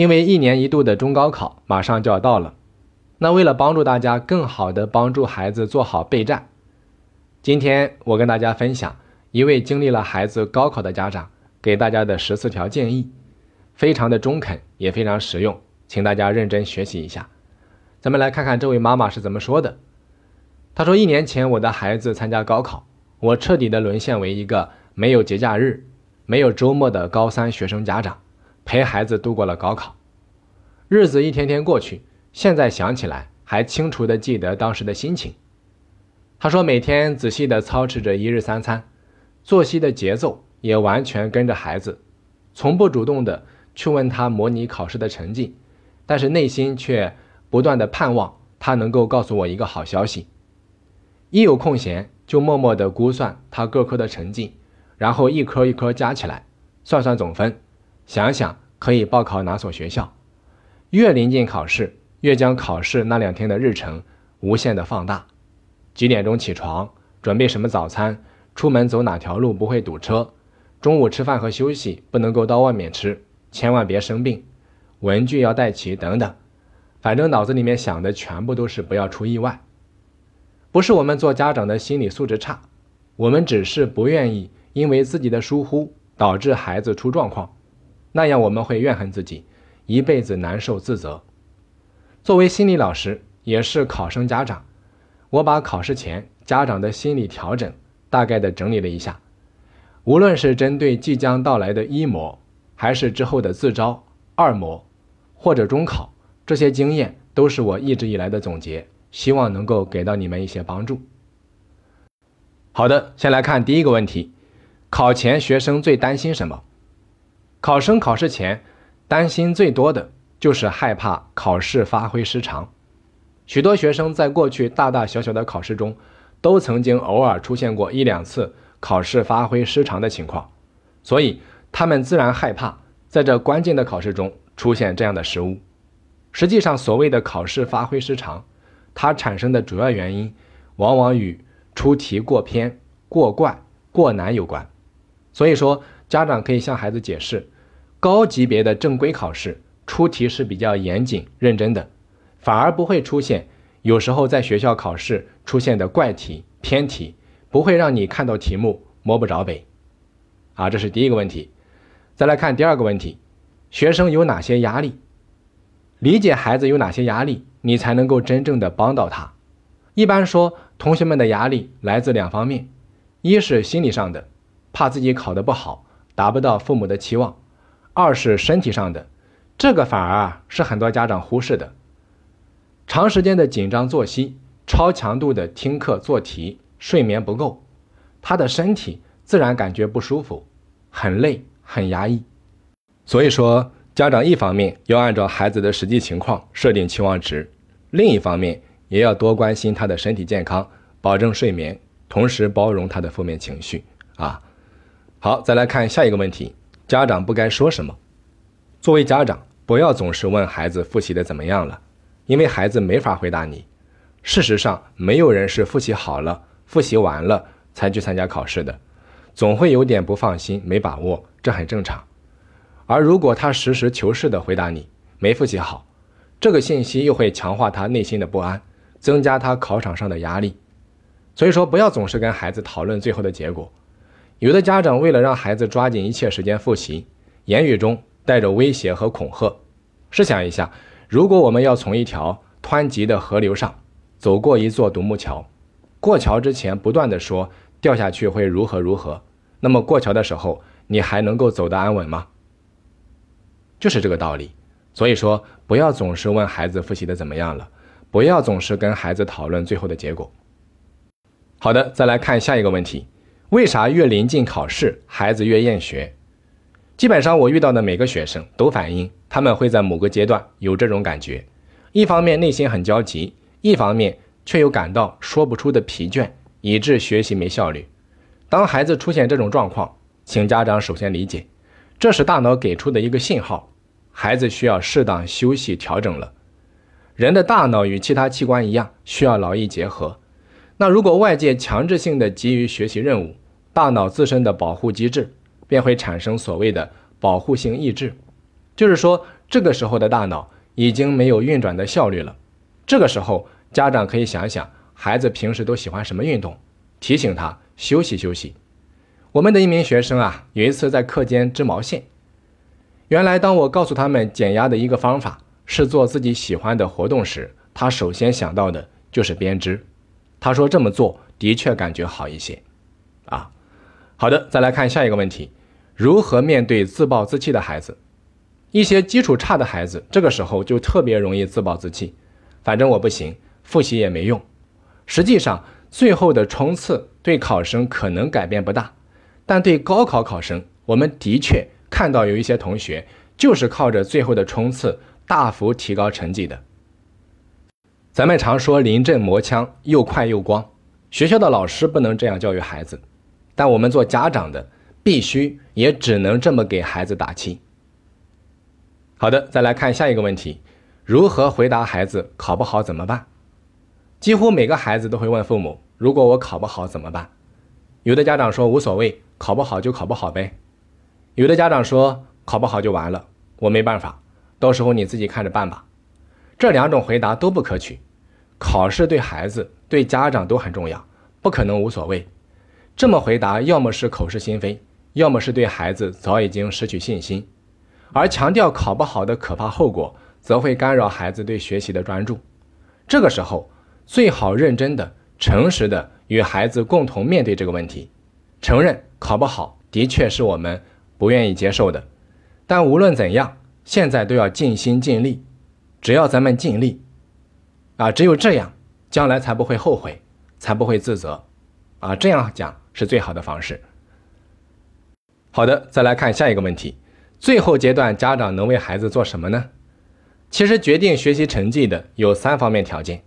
因为一年一度的中高考马上就要到了，那为了帮助大家更好的帮助孩子做好备战，今天我跟大家分享一位经历了孩子高考的家长给大家的十四条建议，非常的中肯，也非常实用，请大家认真学习一下。咱们来看看这位妈妈是怎么说的。她说：“一年前我的孩子参加高考，我彻底的沦陷为一个没有节假日、没有周末的高三学生家长。”陪孩子度过了高考，日子一天天过去，现在想起来还清楚的记得当时的心情。他说，每天仔细的操持着一日三餐，作息的节奏也完全跟着孩子，从不主动的去问他模拟考试的成绩，但是内心却不断的盼望他能够告诉我一个好消息。一有空闲，就默默的估算他各科的成绩，然后一科一科加起来，算算总分。想想可以报考哪所学校，越临近考试，越将考试那两天的日程无限的放大。几点钟起床，准备什么早餐，出门走哪条路不会堵车，中午吃饭和休息不能够到外面吃，千万别生病，文具要带齐等等。反正脑子里面想的全部都是不要出意外。不是我们做家长的心理素质差，我们只是不愿意因为自己的疏忽导致孩子出状况。那样我们会怨恨自己，一辈子难受自责。作为心理老师，也是考生家长，我把考试前家长的心理调整大概的整理了一下。无论是针对即将到来的一模，还是之后的自招、二模或者中考，这些经验都是我一直以来的总结，希望能够给到你们一些帮助。好的，先来看第一个问题：考前学生最担心什么？考生考试前担心最多的就是害怕考试发挥失常。许多学生在过去大大小小的考试中，都曾经偶尔出现过一两次考试发挥失常的情况，所以他们自然害怕在这关键的考试中出现这样的失误。实际上，所谓的考试发挥失常，它产生的主要原因往往与出题过偏、过怪、过难有关。所以说。家长可以向孩子解释，高级别的正规考试出题是比较严谨认真的，反而不会出现有时候在学校考试出现的怪题偏题，不会让你看到题目摸不着北。啊，这是第一个问题。再来看第二个问题，学生有哪些压力？理解孩子有哪些压力，你才能够真正的帮到他。一般说，同学们的压力来自两方面，一是心理上的，怕自己考得不好。达不到父母的期望，二是身体上的，这个反而啊是很多家长忽视的。长时间的紧张作息，超强度的听课做题，睡眠不够，他的身体自然感觉不舒服，很累，很压抑。所以说，家长一方面要按照孩子的实际情况设定期望值，另一方面也要多关心他的身体健康，保证睡眠，同时包容他的负面情绪啊。好，再来看下一个问题：家长不该说什么？作为家长，不要总是问孩子复习的怎么样了，因为孩子没法回答你。事实上，没有人是复习好了、复习完了才去参加考试的，总会有点不放心、没把握，这很正常。而如果他实事求是的回答你没复习好，这个信息又会强化他内心的不安，增加他考场上的压力。所以说，不要总是跟孩子讨论最后的结果。有的家长为了让孩子抓紧一切时间复习，言语中带着威胁和恐吓。试想一下，如果我们要从一条湍急的河流上走过一座独木桥，过桥之前不断的说掉下去会如何如何，那么过桥的时候你还能够走得安稳吗？就是这个道理。所以说，不要总是问孩子复习的怎么样了，不要总是跟孩子讨论最后的结果。好的，再来看下一个问题。为啥越临近考试，孩子越厌学？基本上我遇到的每个学生都反映，他们会在某个阶段有这种感觉，一方面内心很焦急，一方面却又感到说不出的疲倦，以致学习没效率。当孩子出现这种状况，请家长首先理解，这是大脑给出的一个信号，孩子需要适当休息调整了。人的大脑与其他器官一样，需要劳逸结合。那如果外界强制性的给予学习任务，大脑自身的保护机制便会产生所谓的保护性抑制，就是说，这个时候的大脑已经没有运转的效率了。这个时候，家长可以想一想孩子平时都喜欢什么运动，提醒他休息休息。我们的一名学生啊，有一次在课间织毛线，原来当我告诉他们减压的一个方法是做自己喜欢的活动时，他首先想到的就是编织。他说这么做的确感觉好一些。啊，好的，再来看下一个问题：如何面对自暴自弃的孩子？一些基础差的孩子，这个时候就特别容易自暴自弃。反正我不行，复习也没用。实际上，最后的冲刺对考生可能改变不大。但对高考考生，我们的确看到有一些同学就是靠着最后的冲刺大幅提高成绩的。咱们常说临阵磨枪，又快又光。学校的老师不能这样教育孩子，但我们做家长的必须也只能这么给孩子打气。好的，再来看下一个问题：如何回答孩子考不好怎么办？几乎每个孩子都会问父母：“如果我考不好怎么办？”有的家长说无所谓。考不好就考不好呗，有的家长说考不好就完了，我没办法，到时候你自己看着办吧。这两种回答都不可取。考试对孩子、对家长都很重要，不可能无所谓。这么回答，要么是口是心非，要么是对孩子早已经失去信心。而强调考不好的可怕后果，则会干扰孩子对学习的专注。这个时候，最好认真的、诚实的与孩子共同面对这个问题，承认。考不好的确是我们不愿意接受的，但无论怎样，现在都要尽心尽力。只要咱们尽力，啊，只有这样，将来才不会后悔，才不会自责，啊，这样讲是最好的方式。好的，再来看下一个问题：最后阶段家长能为孩子做什么呢？其实决定学习成绩的有三方面条件：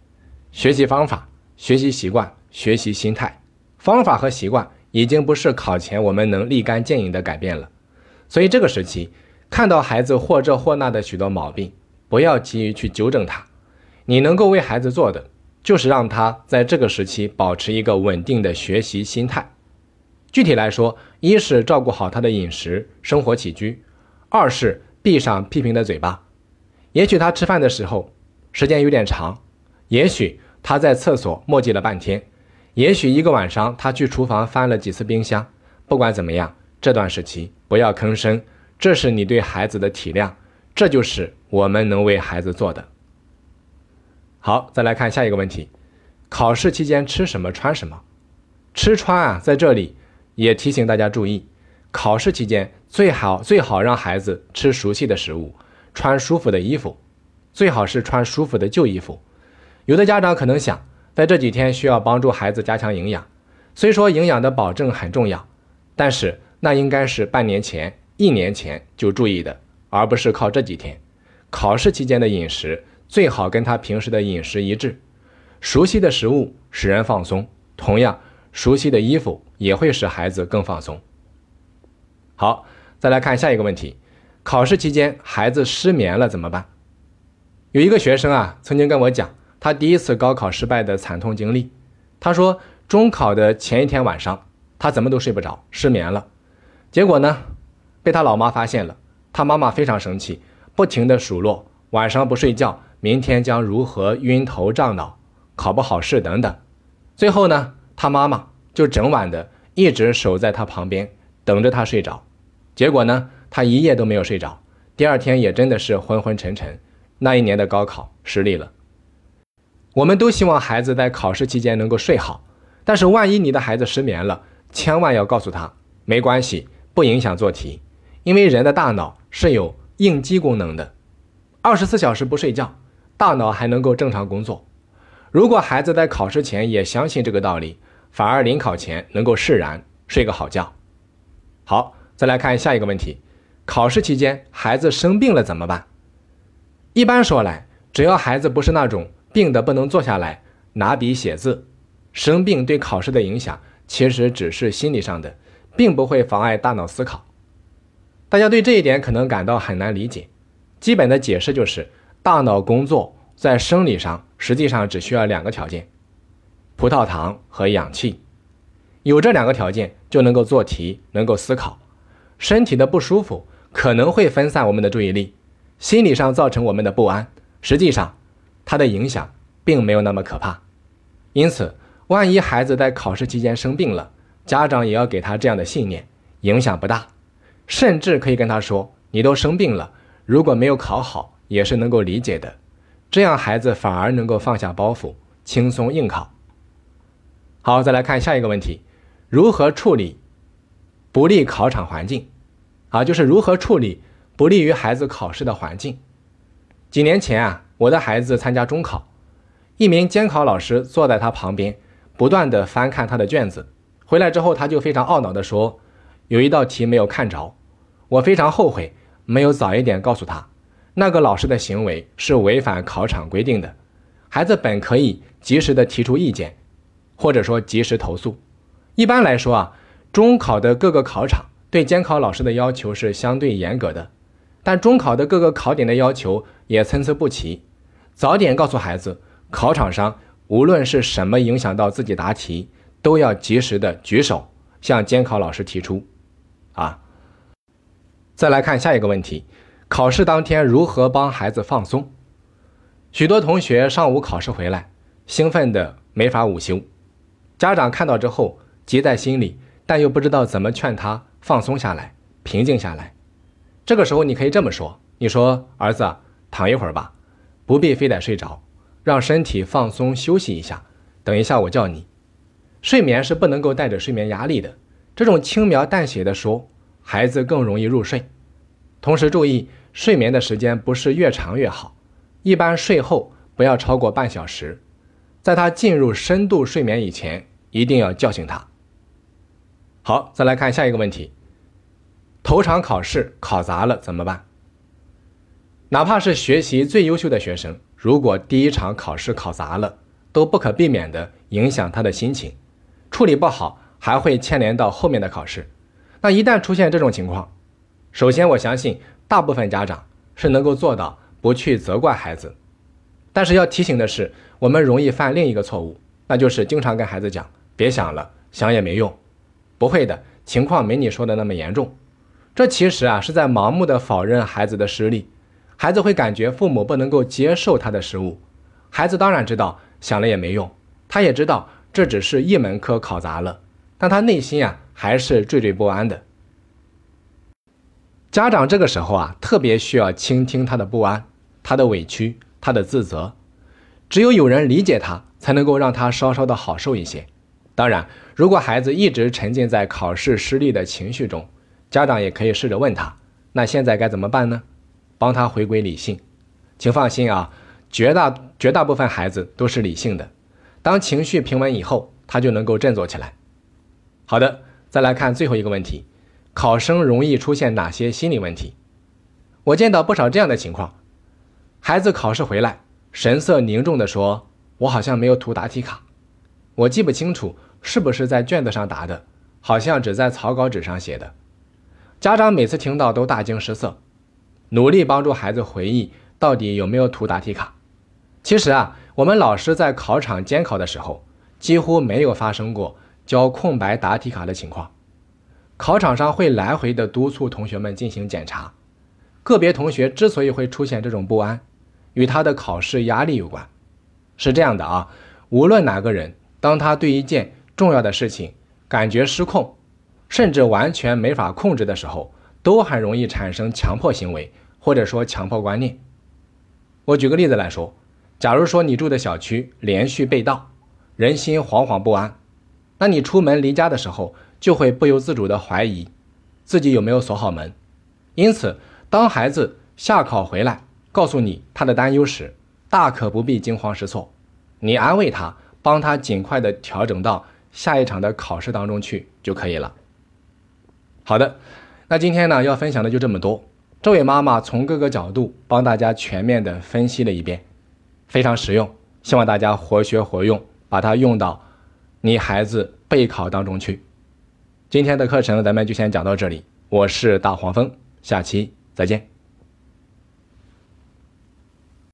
学习方法、学习习惯、学习心态。方法和习惯。已经不是考前我们能立竿见影的改变了，所以这个时期看到孩子或这或那的许多毛病，不要急于去纠正他。你能够为孩子做的，就是让他在这个时期保持一个稳定的学习心态。具体来说，一是照顾好他的饮食生活起居，二是闭上批评的嘴巴。也许他吃饭的时候时间有点长，也许他在厕所墨迹了半天。也许一个晚上，他去厨房翻了几次冰箱。不管怎么样，这段时期不要吭声，这是你对孩子的体谅，这就是我们能为孩子做的。好，再来看下一个问题：考试期间吃什么穿什么？吃穿啊，在这里也提醒大家注意，考试期间最好最好让孩子吃熟悉的食物，穿舒服的衣服，最好是穿舒服的旧衣服。有的家长可能想。在这几天需要帮助孩子加强营养，虽说营养的保证很重要，但是那应该是半年前、一年前就注意的，而不是靠这几天。考试期间的饮食最好跟他平时的饮食一致。熟悉的食物使人放松，同样熟悉的衣服也会使孩子更放松。好，再来看下一个问题：考试期间孩子失眠了怎么办？有一个学生啊，曾经跟我讲。他第一次高考失败的惨痛经历，他说中考的前一天晚上，他怎么都睡不着，失眠了。结果呢，被他老妈发现了，他妈妈非常生气，不停的数落晚上不睡觉，明天将如何晕头胀脑，考不好试等等。最后呢，他妈妈就整晚的一直守在他旁边，等着他睡着。结果呢，他一夜都没有睡着，第二天也真的是昏昏沉沉。那一年的高考失利了。我们都希望孩子在考试期间能够睡好，但是万一你的孩子失眠了，千万要告诉他没关系，不影响做题，因为人的大脑是有应激功能的，二十四小时不睡觉，大脑还能够正常工作。如果孩子在考试前也相信这个道理，反而临考前能够释然，睡个好觉。好，再来看下一个问题：考试期间孩子生病了怎么办？一般说来，只要孩子不是那种。病得不能坐下来拿笔写字，生病对考试的影响其实只是心理上的，并不会妨碍大脑思考。大家对这一点可能感到很难理解。基本的解释就是，大脑工作在生理上实际上只需要两个条件：葡萄糖和氧气。有这两个条件就能够做题，能够思考。身体的不舒服可能会分散我们的注意力，心理上造成我们的不安，实际上它的影响并没有那么可怕。因此，万一孩子在考试期间生病了，家长也要给他这样的信念：影响不大，甚至可以跟他说：“你都生病了，如果没有考好，也是能够理解的。”这样孩子反而能够放下包袱，轻松应考。好，再来看下一个问题：如何处理不利考场环境？啊，就是如何处理不利于孩子考试的环境。几年前啊，我的孩子参加中考，一名监考老师坐在他旁边，不断的翻看他的卷子。回来之后，他就非常懊恼的说：“有一道题没有看着，我非常后悔没有早一点告诉他。”那个老师的行为是违反考场规定的，孩子本可以及时的提出意见，或者说及时投诉。一般来说啊，中考的各个考场对监考老师的要求是相对严格的，但中考的各个考点的要求也参差不齐。早点告诉孩子，考场上无论是什么影响到自己答题，都要及时的举手向监考老师提出。啊，再来看下一个问题。考试当天如何帮孩子放松？许多同学上午考试回来，兴奋的没法午休，家长看到之后急在心里，但又不知道怎么劝他放松下来，平静下来。这个时候你可以这么说：“你说儿子躺一会儿吧，不必非得睡着，让身体放松休息一下。等一下我叫你。”睡眠是不能够带着睡眠压力的，这种轻描淡写的说，孩子更容易入睡。同时注意。睡眠的时间不是越长越好，一般睡后不要超过半小时。在他进入深度睡眠以前，一定要叫醒他。好，再来看下一个问题：头场考试考砸了怎么办？哪怕是学习最优秀的学生，如果第一场考试考砸了，都不可避免的影响他的心情，处理不好还会牵连到后面的考试。那一旦出现这种情况，首先我相信。大部分家长是能够做到不去责怪孩子，但是要提醒的是，我们容易犯另一个错误，那就是经常跟孩子讲“别想了，想也没用”，不会的，情况没你说的那么严重。这其实啊是在盲目的否认孩子的实力，孩子会感觉父母不能够接受他的失误。孩子当然知道想了也没用，他也知道这只是一门科考砸了，但他内心啊还是惴惴不安的。家长这个时候啊，特别需要倾听他的不安、他的委屈、他的自责。只有有人理解他，才能够让他稍稍的好受一些。当然，如果孩子一直沉浸在考试失利的情绪中，家长也可以试着问他：“那现在该怎么办呢？”帮他回归理性。请放心啊，绝大绝大部分孩子都是理性的。当情绪平稳以后，他就能够振作起来。好的，再来看最后一个问题。考生容易出现哪些心理问题？我见到不少这样的情况：孩子考试回来，神色凝重地说：“我好像没有涂答题卡，我记不清楚是不是在卷子上答的，好像只在草稿纸上写的。”家长每次听到都大惊失色，努力帮助孩子回忆到底有没有涂答题卡。其实啊，我们老师在考场监考的时候，几乎没有发生过交空白答题卡的情况。考场上会来回的督促同学们进行检查，个别同学之所以会出现这种不安，与他的考试压力有关。是这样的啊，无论哪个人，当他对一件重要的事情感觉失控，甚至完全没法控制的时候，都很容易产生强迫行为，或者说强迫观念。我举个例子来说，假如说你住的小区连续被盗，人心惶惶不安，那你出门离家的时候。就会不由自主地怀疑自己有没有锁好门，因此，当孩子下考回来告诉你他的担忧时，大可不必惊慌失措，你安慰他，帮他尽快的调整到下一场的考试当中去就可以了。好的，那今天呢要分享的就这么多。这位妈妈从各个角度帮大家全面的分析了一遍，非常实用，希望大家活学活用，把它用到你孩子备考当中去。今天的课程咱们就先讲到这里，我是大黄蜂，下期再见。